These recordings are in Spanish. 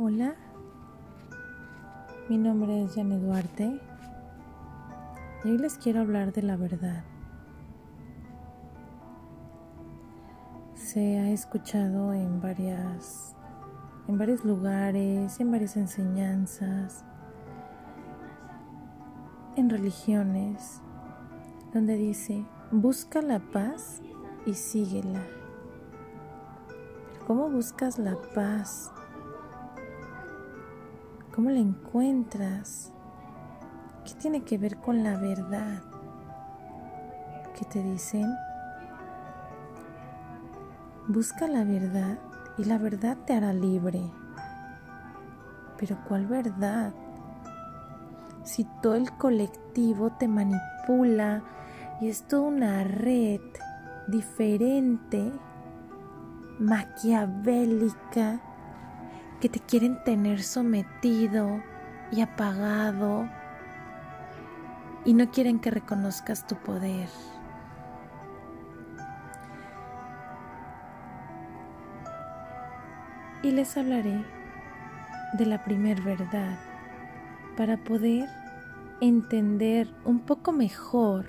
Hola, mi nombre es Janet Duarte y hoy les quiero hablar de la verdad. Se ha escuchado en varias en varios lugares, en varias enseñanzas, en religiones, donde dice, busca la paz y síguela. ¿Cómo buscas la paz ¿Cómo la encuentras? ¿Qué tiene que ver con la verdad? ¿Qué te dicen? Busca la verdad y la verdad te hará libre. Pero ¿cuál verdad? Si todo el colectivo te manipula y es toda una red diferente, maquiavélica, que te quieren tener sometido y apagado y no quieren que reconozcas tu poder. Y les hablaré de la primer verdad para poder entender un poco mejor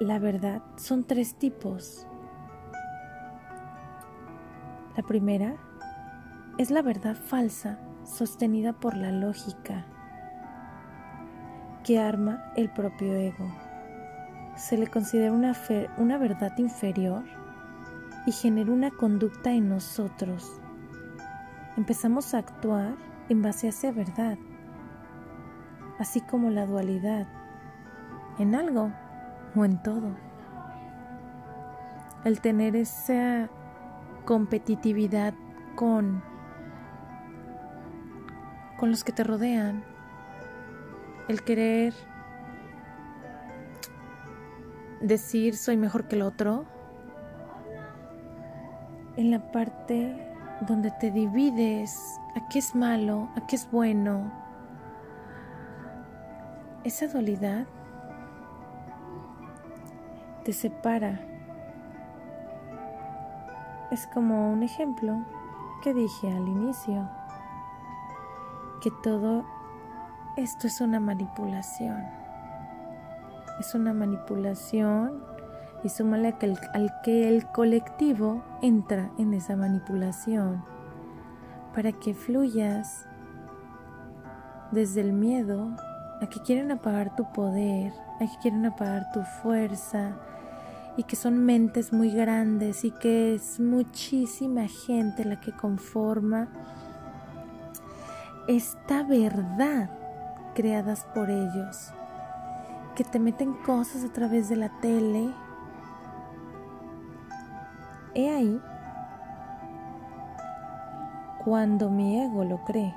la verdad. Son tres tipos. La primera es la verdad falsa sostenida por la lógica que arma el propio ego. Se le considera una, una verdad inferior y genera una conducta en nosotros. Empezamos a actuar en base a esa verdad, así como la dualidad, en algo o en todo. El tener esa competitividad con con los que te rodean, el querer decir soy mejor que el otro, en la parte donde te divides a qué es malo, a qué es bueno, esa dualidad te separa es como un ejemplo que dije al inicio, que todo esto es una manipulación. Es una manipulación y súmale al que el colectivo entra en esa manipulación para que fluyas desde el miedo a que quieren apagar tu poder, a que quieren apagar tu fuerza, y que son mentes muy grandes y que es muchísima gente la que conforma esta verdad creadas por ellos, que te meten cosas a través de la tele. He ahí cuando mi ego lo cree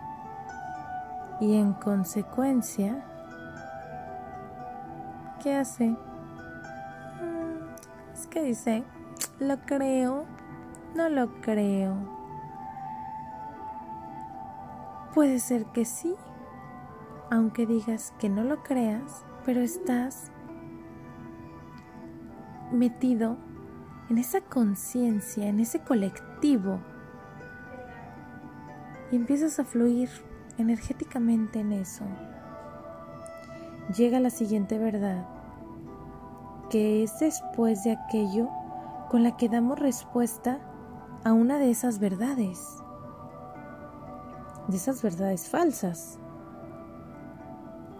y en consecuencia, ¿qué hace? Que dice, lo creo, no lo creo. Puede ser que sí, aunque digas que no lo creas, pero estás metido en esa conciencia, en ese colectivo, y empiezas a fluir energéticamente en eso. Llega la siguiente verdad que es después de aquello con la que damos respuesta a una de esas verdades, de esas verdades falsas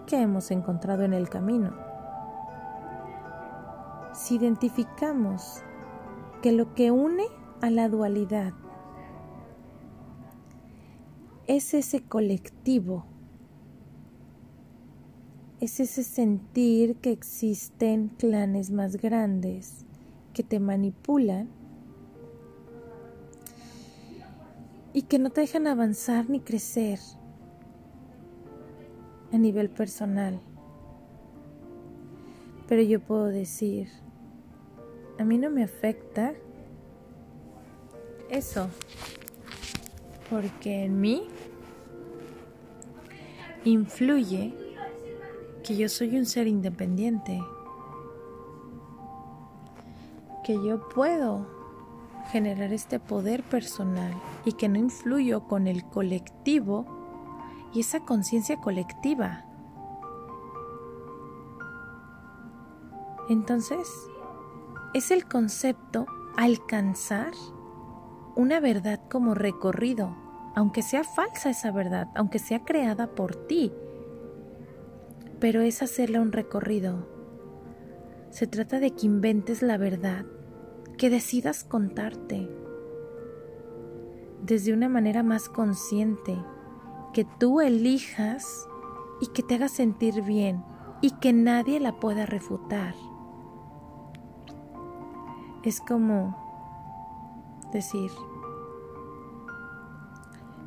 que hemos encontrado en el camino. Si identificamos que lo que une a la dualidad es ese colectivo es ese sentir que existen clanes más grandes que te manipulan y que no te dejan avanzar ni crecer a nivel personal. Pero yo puedo decir, a mí no me afecta eso, porque en mí influye que yo soy un ser independiente, que yo puedo generar este poder personal y que no influyo con el colectivo y esa conciencia colectiva. Entonces, es el concepto alcanzar una verdad como recorrido, aunque sea falsa esa verdad, aunque sea creada por ti, pero es hacerle un recorrido. Se trata de que inventes la verdad, que decidas contarte desde una manera más consciente, que tú elijas y que te haga sentir bien y que nadie la pueda refutar. Es como decir,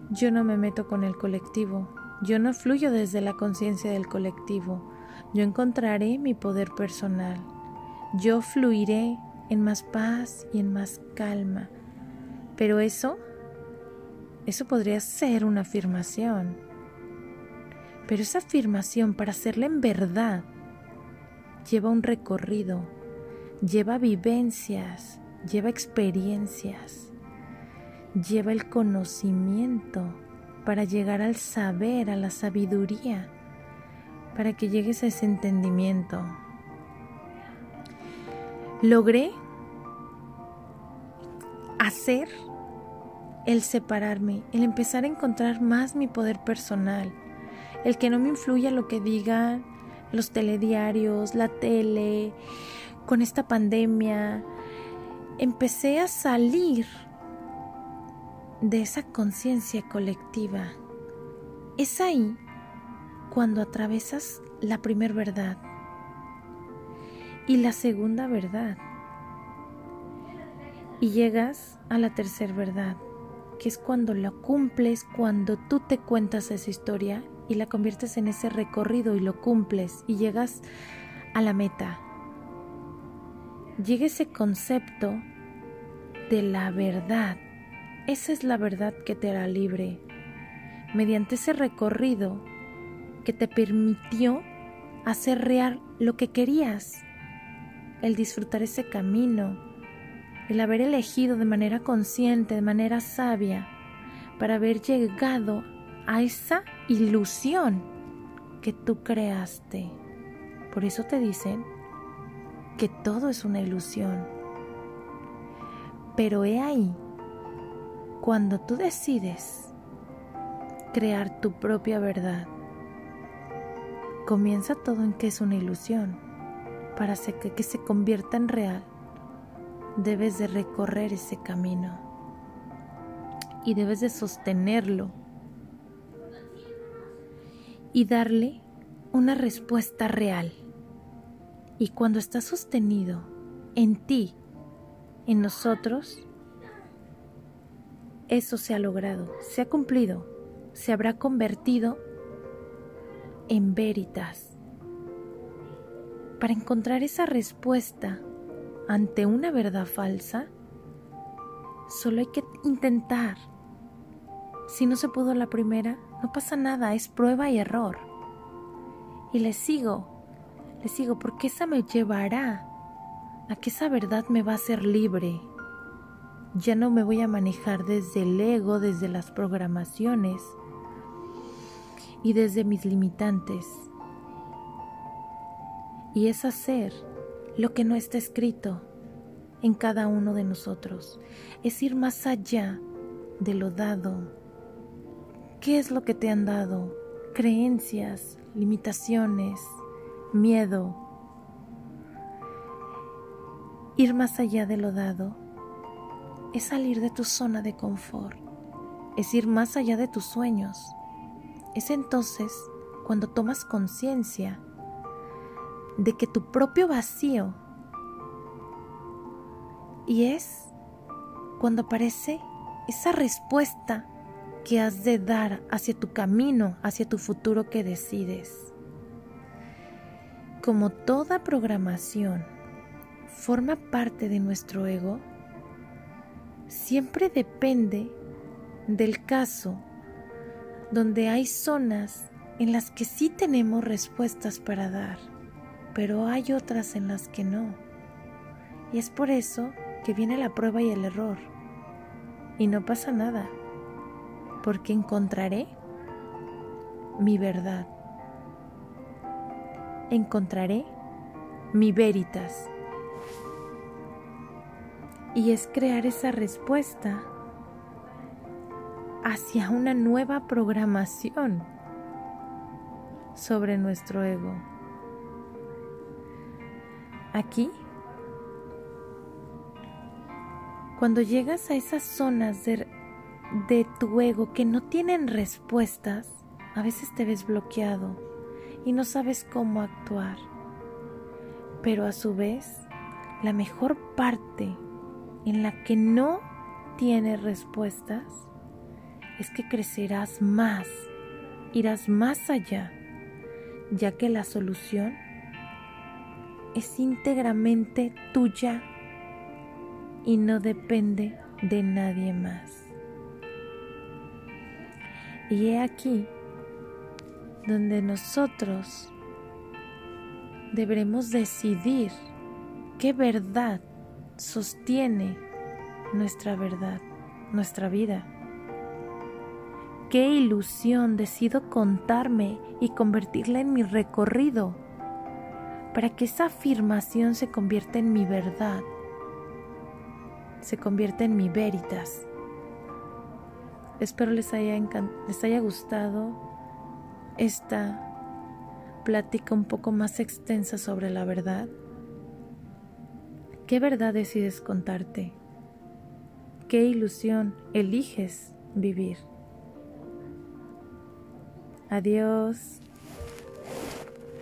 yo no me meto con el colectivo, yo no fluyo desde la conciencia del colectivo, yo encontraré mi poder personal, yo fluiré en más paz y en más calma. Pero eso, eso podría ser una afirmación. Pero esa afirmación, para hacerla en verdad, lleva un recorrido, lleva vivencias, lleva experiencias, lleva el conocimiento para llegar al saber, a la sabiduría, para que llegues a ese entendimiento. Logré hacer el separarme, el empezar a encontrar más mi poder personal, el que no me influya lo que digan los telediarios, la tele, con esta pandemia. Empecé a salir de esa conciencia colectiva. Es ahí cuando atravesas la primer verdad y la segunda verdad. Y llegas a la tercera verdad, que es cuando la cumples, cuando tú te cuentas esa historia y la conviertes en ese recorrido y lo cumples y llegas a la meta. Llega ese concepto de la verdad esa es la verdad que te hará libre. Mediante ese recorrido que te permitió hacer real lo que querías, el disfrutar ese camino, el haber elegido de manera consciente, de manera sabia, para haber llegado a esa ilusión que tú creaste. Por eso te dicen que todo es una ilusión. Pero he ahí cuando tú decides crear tu propia verdad, comienza todo en que es una ilusión. Para que, que se convierta en real, debes de recorrer ese camino y debes de sostenerlo y darle una respuesta real. Y cuando está sostenido en ti, en nosotros, eso se ha logrado, se ha cumplido, se habrá convertido en veritas. Para encontrar esa respuesta ante una verdad falsa, solo hay que intentar. Si no se pudo la primera, no pasa nada, es prueba y error. Y le sigo, le sigo porque esa me llevará a que esa verdad me va a hacer libre, ya no me voy a manejar desde el ego, desde las programaciones y desde mis limitantes. Y es hacer lo que no está escrito en cada uno de nosotros. Es ir más allá de lo dado. ¿Qué es lo que te han dado? Creencias, limitaciones, miedo. Ir más allá de lo dado es salir de tu zona de confort, es ir más allá de tus sueños. Es entonces cuando tomas conciencia de que tu propio vacío y es cuando aparece esa respuesta que has de dar hacia tu camino, hacia tu futuro que decides. Como toda programación forma parte de nuestro ego, siempre depende del caso donde hay zonas en las que sí tenemos respuestas para dar, pero hay otras en las que no. Y es por eso que viene la prueba y el error, Y no pasa nada, porque encontraré mi verdad. Encontraré mi veritas. Y es crear esa respuesta hacia una nueva programación sobre nuestro ego. Aquí, cuando llegas a esas zonas de, de tu ego que no tienen respuestas, a veces te ves bloqueado y no sabes cómo actuar. Pero a su vez, la mejor parte en la que no tiene respuestas es que crecerás más, irás más allá, ya que la solución es íntegramente tuya y no depende de nadie más. Y he aquí donde nosotros deberemos decidir qué verdad sostiene nuestra verdad, nuestra vida. Qué ilusión decido contarme y convertirla en mi recorrido para que esa afirmación se convierta en mi verdad, se convierta en mi veritas. Espero les haya, les haya gustado esta plática un poco más extensa sobre la verdad. ¿Qué verdad decides contarte? ¿Qué ilusión eliges vivir? Adiós.